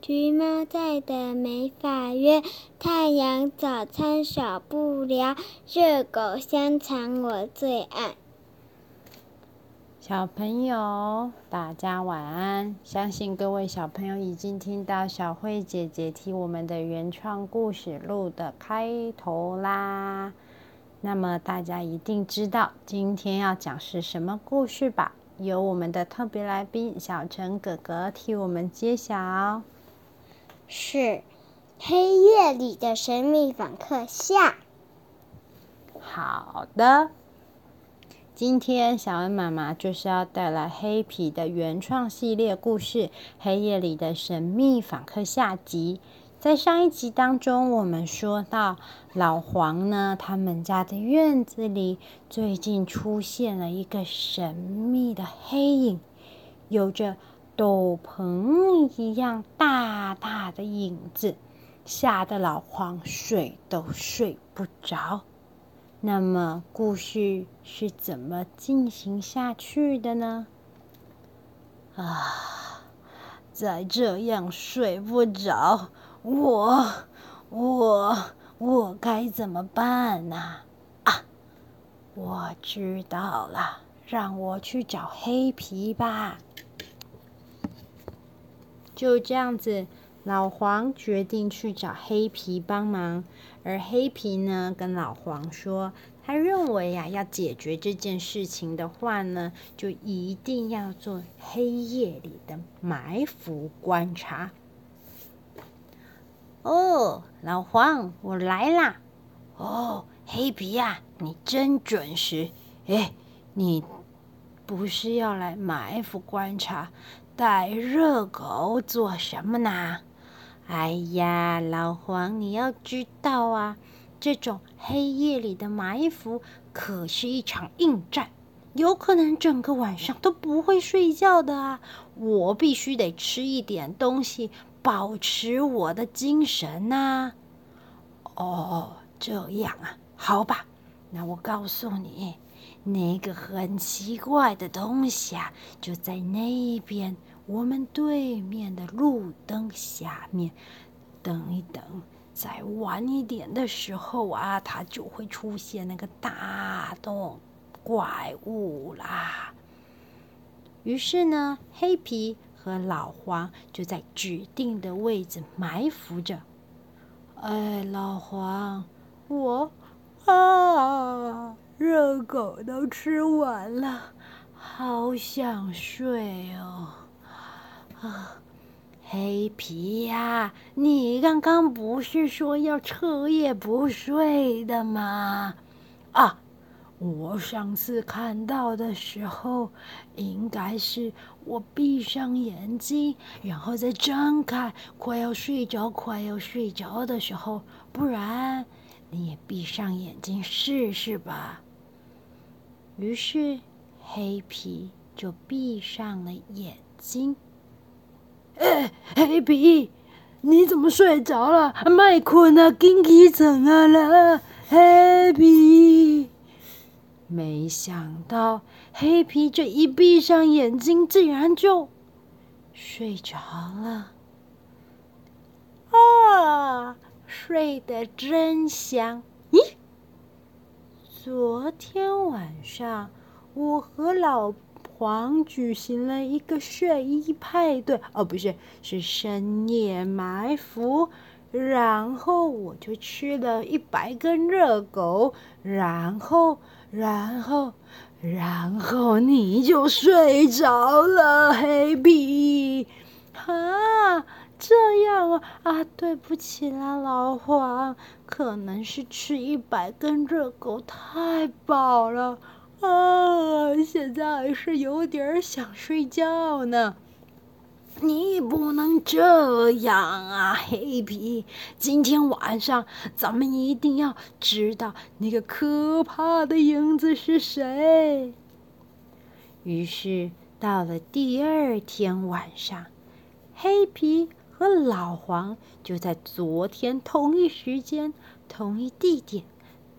橘猫在的没法约，太阳早餐少不了，热狗香肠我最爱。小朋友，大家晚安！相信各位小朋友已经听到小慧姐姐替我们的原创故事录的开头啦。那么大家一定知道今天要讲是什么故事吧？由我们的特别来宾小陈哥哥替我们揭晓。是《黑夜里的神秘访客下》。好的，今天小恩妈妈就是要带来黑皮的原创系列故事《黑夜里的神秘访客》下集。在上一集当中，我们说到老黄呢，他们家的院子里最近出现了一个神秘的黑影，有着斗篷一样大大的影子，吓得老黄睡都睡不着。那么，故事是怎么进行下去的呢？啊，再这样睡不着。我我我该怎么办呢？啊，我知道了，让我去找黑皮吧。就这样子，老黄决定去找黑皮帮忙，而黑皮呢，跟老黄说，他认为呀，要解决这件事情的话呢，就一定要做黑夜里的埋伏观察。哦，老黄，我来啦！哦，黑皮呀，你真准时。哎，你不是要来埋伏观察，带热狗做什么呢？哎呀，老黄，你要知道啊，这种黑夜里的埋伏可是一场硬战，有可能整个晚上都不会睡觉的啊！我必须得吃一点东西。保持我的精神呐！哦，这样啊，好吧，那我告诉你，那个很奇怪的东西啊，就在那边，我们对面的路灯下面。等一等，再晚一点的时候啊，它就会出现那个大洞怪物啦。于是呢，黑皮。和老黄就在指定的位置埋伏着。哎，老黄，我啊，热狗都吃完了，好想睡哦。啊，黑皮呀，你刚刚不是说要彻夜不睡的吗？啊。我上次看到的时候，应该是我闭上眼睛，然后再睁开，快要睡着、快要睡着的时候。不然，你也闭上眼睛试试吧。于是，黑皮就闭上了眼睛。哎，黑皮，你怎么睡着了？麦困啊，紧起床啊啦，黑皮。没想到黑皮这一闭上眼睛，竟然就睡着了。啊，睡得真香！咦，昨天晚上我和老黄举行了一个睡衣派对，哦，不是，是深夜埋伏。然后我就吃了一百根热狗，然后。然后，然后你就睡着了，黑皮。啊，这样啊啊，对不起啦，老黄，可能是吃一百根热狗太饱了啊，现在还是有点想睡觉呢。你不能这样啊，黑皮！今天晚上咱们一定要知道那个可怕的影子是谁。于是到了第二天晚上，黑皮和老黄就在昨天同一时间、同一地点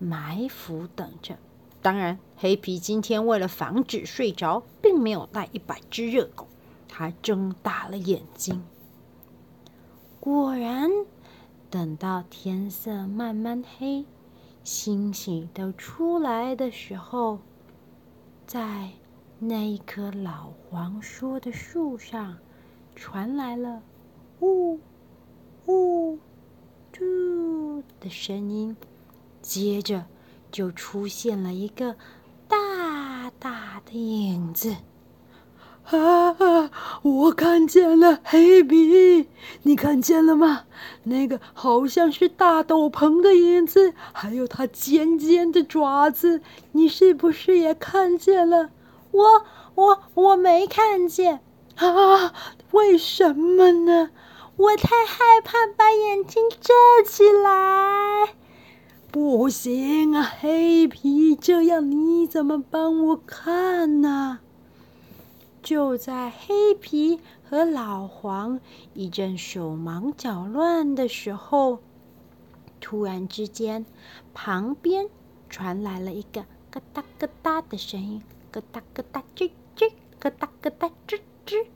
埋伏等着。当然，黑皮今天为了防止睡着，并没有带一百只热狗。他睁大了眼睛。果然，等到天色慢慢黑，星星都出来的时候，在那一棵老黄说的树上，传来了“呜呜嘟”的声音，接着。就出现了一个大大的影子，啊！我看见了黑皮，你看见了吗？那个好像是大斗篷的影子，还有它尖尖的爪子，你是不是也看见了？我我我没看见啊！为什么呢？我太害怕，把眼睛遮起来。不行啊，黑皮，这样你怎么帮我看呢？就在黑皮和老黄一阵手忙脚乱的时候，突然之间，旁边传来了一个咯哒咯哒的声音，咯哒咯哒吱吱，咯哒咯哒吱吱，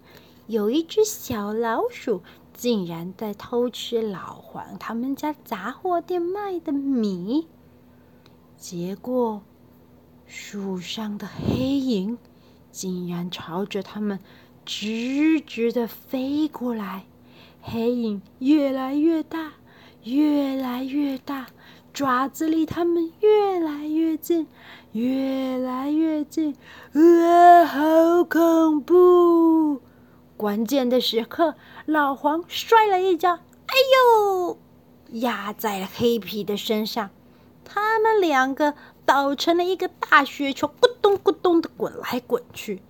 有一只小老鼠。竟然在偷吃老黄他们家杂货店卖的米，结果树上的黑影竟然朝着他们直直的飞过来，黑影越来越大，越来越大，爪子离他们越来越近，越来越近，啊，好恐怖！关键的时刻，老黄摔了一跤，哎呦，压在了黑皮的身上。他们两个倒成了一个大雪球，咕咚咕咚的滚来滚去。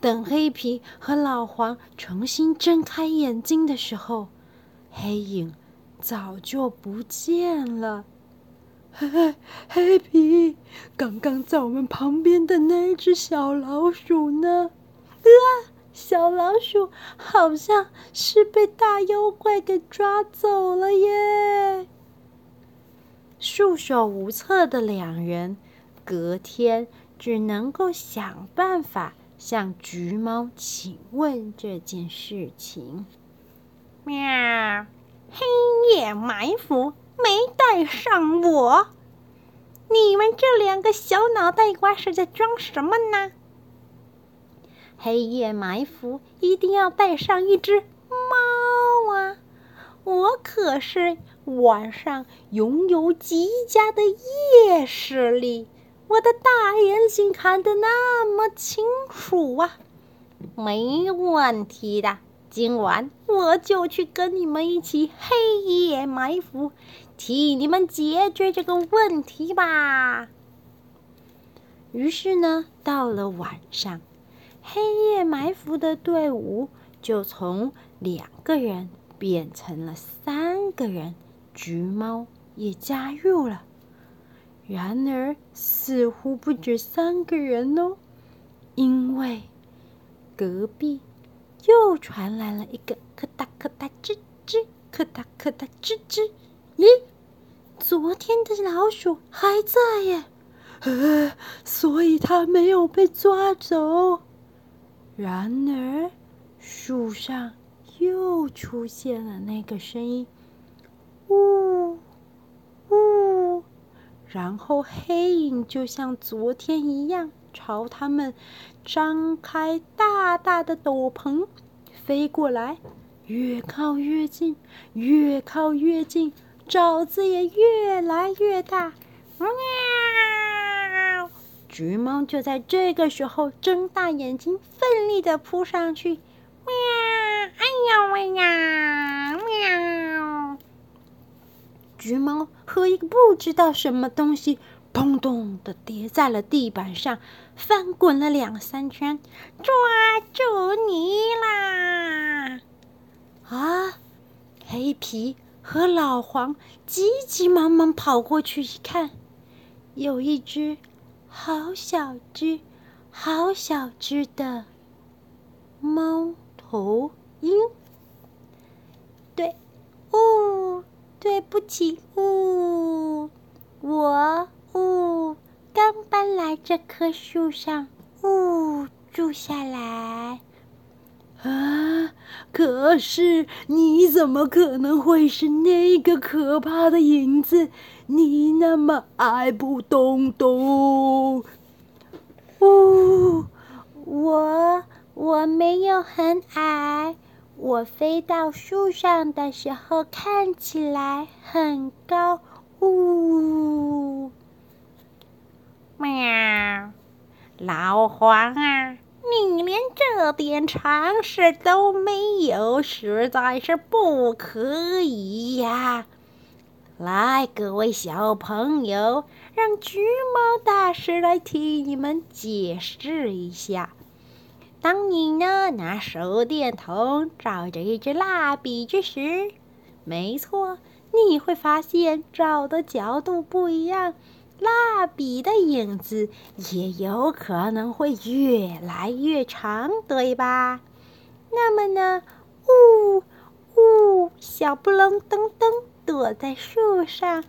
等黑皮和老黄重新睁开眼睛的时候，黑影早就不见了。嘿嘿，黑皮，刚刚在我们旁边的那只小老鼠呢？啊！小老鼠好像是被大妖怪给抓走了耶！束手无策的两人，隔天只能够想办法向橘猫请问这件事情。喵，黑夜埋伏没带上我，你们这两个小脑袋瓜是在装什么呢？黑夜埋伏一定要带上一只猫啊！我可是晚上拥有极佳的夜视力，我的大眼睛看得那么清楚啊！没问题的，今晚我就去跟你们一起黑夜埋伏，替你们解决这个问题吧。于是呢，到了晚上。黑夜埋伏的队伍就从两个人变成了三个人，橘猫也加入了。然而，似乎不止三个人哦，因为隔壁又传来了一个咯哒咯哒吱吱，咯哒咯哒吱吱。咦，昨天的老鼠还在耶，呃，所以它没有被抓走。然而，树上又出现了那个声音，呜呜，然后黑影就像昨天一样，朝他们张开大大的斗篷飞过来，越靠越近，越靠越近，爪子也越来越大，喵！橘猫就在这个时候睁大眼睛，奋力的扑上去，喵！哎呀喂呀，喵！橘猫和一个不知道什么东西，砰咚的跌在了地板上，翻滚了两三圈，抓住你啦！啊！黑皮和老黄急急忙忙跑过去一看，有一只。好小只，好小只的猫头鹰。对，哦，对不起，哦，我，哦，刚搬来这棵树上，呜，住下来。啊！可是你怎么可能会是那个可怕的影子？你那么矮不动动。呜，我我没有很矮，我飞到树上的时候看起来很高。呜，喵，老黄啊！你连这点常识都没有，实在是不可以呀！来，各位小朋友，让橘猫大师来替你们解释一下。当你呢拿手电筒照着一支蜡笔之时，没错，你会发现照的角度不一样。蜡笔的影子也有可能会越来越长，对吧？那么呢，呜呜，小布隆咚咚躲在树上，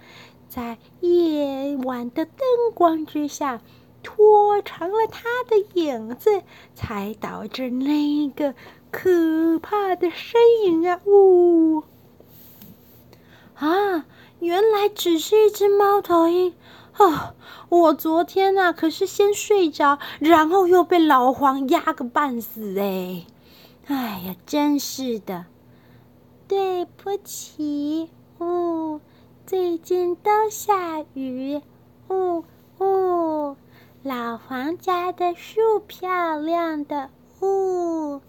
在夜晚的灯光之下拖长了他的影子，才导致那个可怕的身影啊！呜啊，原来只是一只猫头鹰。哦，我昨天呐，可是先睡着，然后又被老黄压个半死哎！哎呀，真是的，对不起，哦，最近都下雨，哦哦，老黄家的树漂亮的，哦，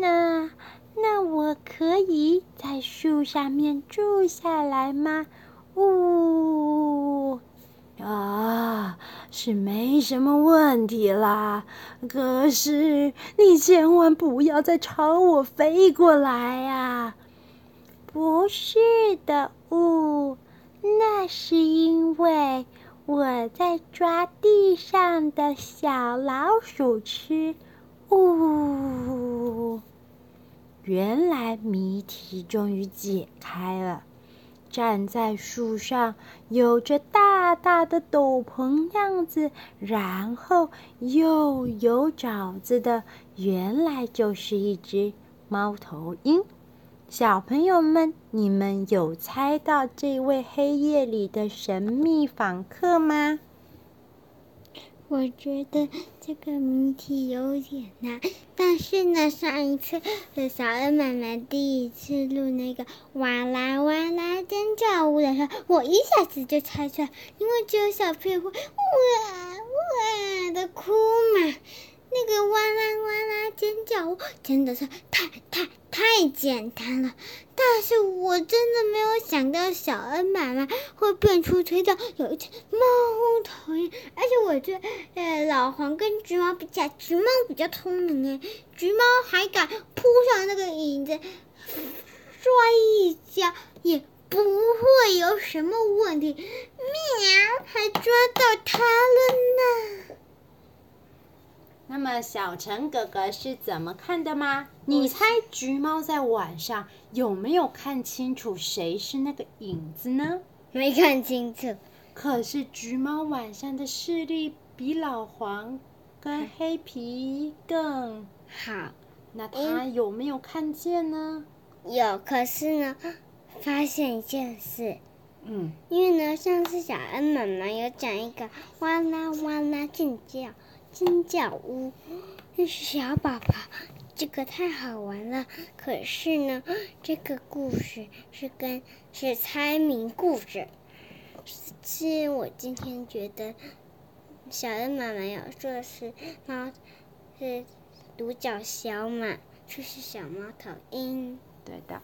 那那我可以在树上面住下来吗？哦。啊，是没什么问题啦。可是你千万不要再朝我飞过来呀！不是的，呜，那是因为我在抓地上的小老鼠吃。呜，原来谜题终于解开了。站在树上，有着大大的斗篷样子，然后又有爪子的，原来就是一只猫头鹰。小朋友们，你们有猜到这位黑夜里的神秘访客吗？我觉得这个谜题有点难，但是呢，上一次小恩妈妈第一次录那个哇啦哇啦尖叫舞的时候，我一下子就猜出来，因为只有小朋友会哇哇的哭嘛。那个哇啦哇啦尖叫真的是太太太简单了，但是我真的没有想到小恩妈妈会变出吹到有一只猫头鹰，而且我觉得呃老黄跟橘猫比较，橘猫比较聪明诶，橘猫还敢扑上那个椅子，摔一跤也不会有什么问题，喵，还抓到它了呢。那么小陈哥哥是怎么看的吗？你猜橘猫在晚上有没有看清楚谁是那个影子呢？没看清楚。可是橘猫晚上的视力比老黄跟黑皮更好。那他有没有看见呢？有，可是呢，发现一件事。嗯。因为呢，上次小恩妈妈有讲一个哇啦哇啦尖叫。尖叫屋，那是小宝宝，这个太好玩了。可是呢，这个故事是跟是猜谜故事。是我今天觉得小恩妈妈有说是猫，是独角小马，就是小猫头鹰。对的，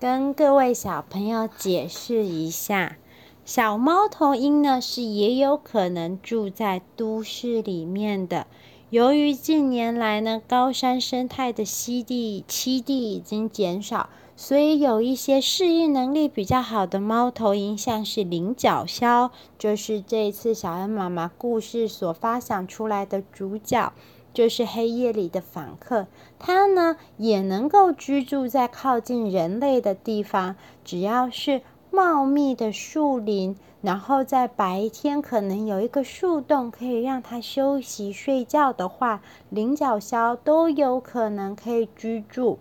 跟各位小朋友解释一下。小猫头鹰呢，是也有可能住在都市里面的。由于近年来呢，高山生态的栖地栖地已经减少，所以有一些适应能力比较好的猫头鹰，像是菱角鸮，就是这一次小恩妈妈故事所发想出来的主角，就是黑夜里的访客。它呢，也能够居住在靠近人类的地方，只要是。茂密的树林然后在白天可能有一个树洞可以让它休息睡觉的话，领角鸮都有可能可以居住。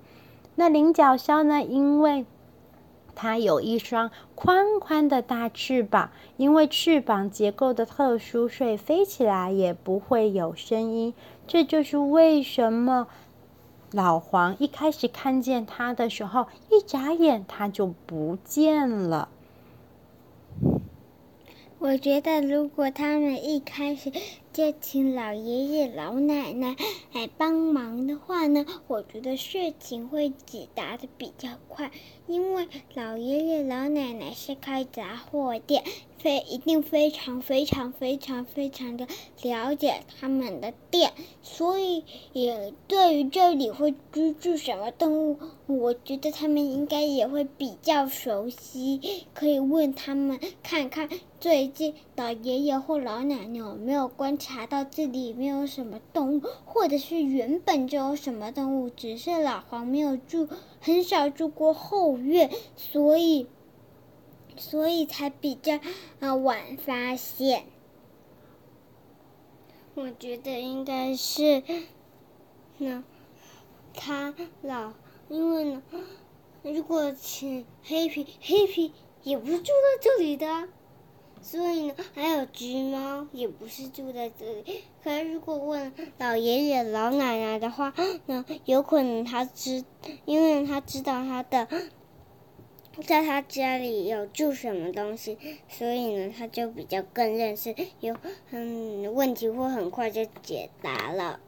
那领角鸮呢？因为它有一双宽宽的大翅膀，因为翅膀结构的特殊，所以飞起来也不会有声音。这就是为什么老黄一开始看见他的时候，一眨眼他就不见了。我觉得，如果他们一开始就请老爷爷、老奶奶来帮忙的话呢，我觉得事情会解答的比较快。因为老爷爷、老奶奶是开杂货店，非一定非常、非常、非常、非常的了解他们的店，所以也对于这里会居住什么动物，我觉得他们应该也会比较熟悉，可以问他们看看。最近老爷爷或老奶奶有没有关察到这里没有什么动物，或者是原本就有什么动物，只是老黄没有住，很少住过后院，所以，所以才比较呃晚发现。我觉得应该是，那他老，因为呢，如果请黑皮，黑皮也不是住在这里的。所以呢，还有橘猫也不是住在这里。可是如果问老爷爷、老奶奶的话，那有可能他知，因为他知道他的，在他家里有住什么东西，所以呢，他就比较更认识，有嗯问题会很快就解答了。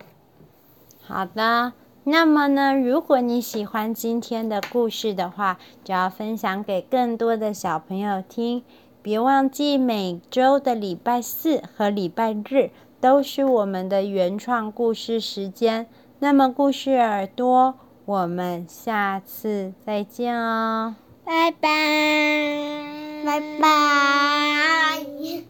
好的，那么呢，如果你喜欢今天的故事的话，就要分享给更多的小朋友听。别忘记每周的礼拜四和礼拜日都是我们的原创故事时间。那么，故事耳朵，我们下次再见哦！拜拜，拜拜。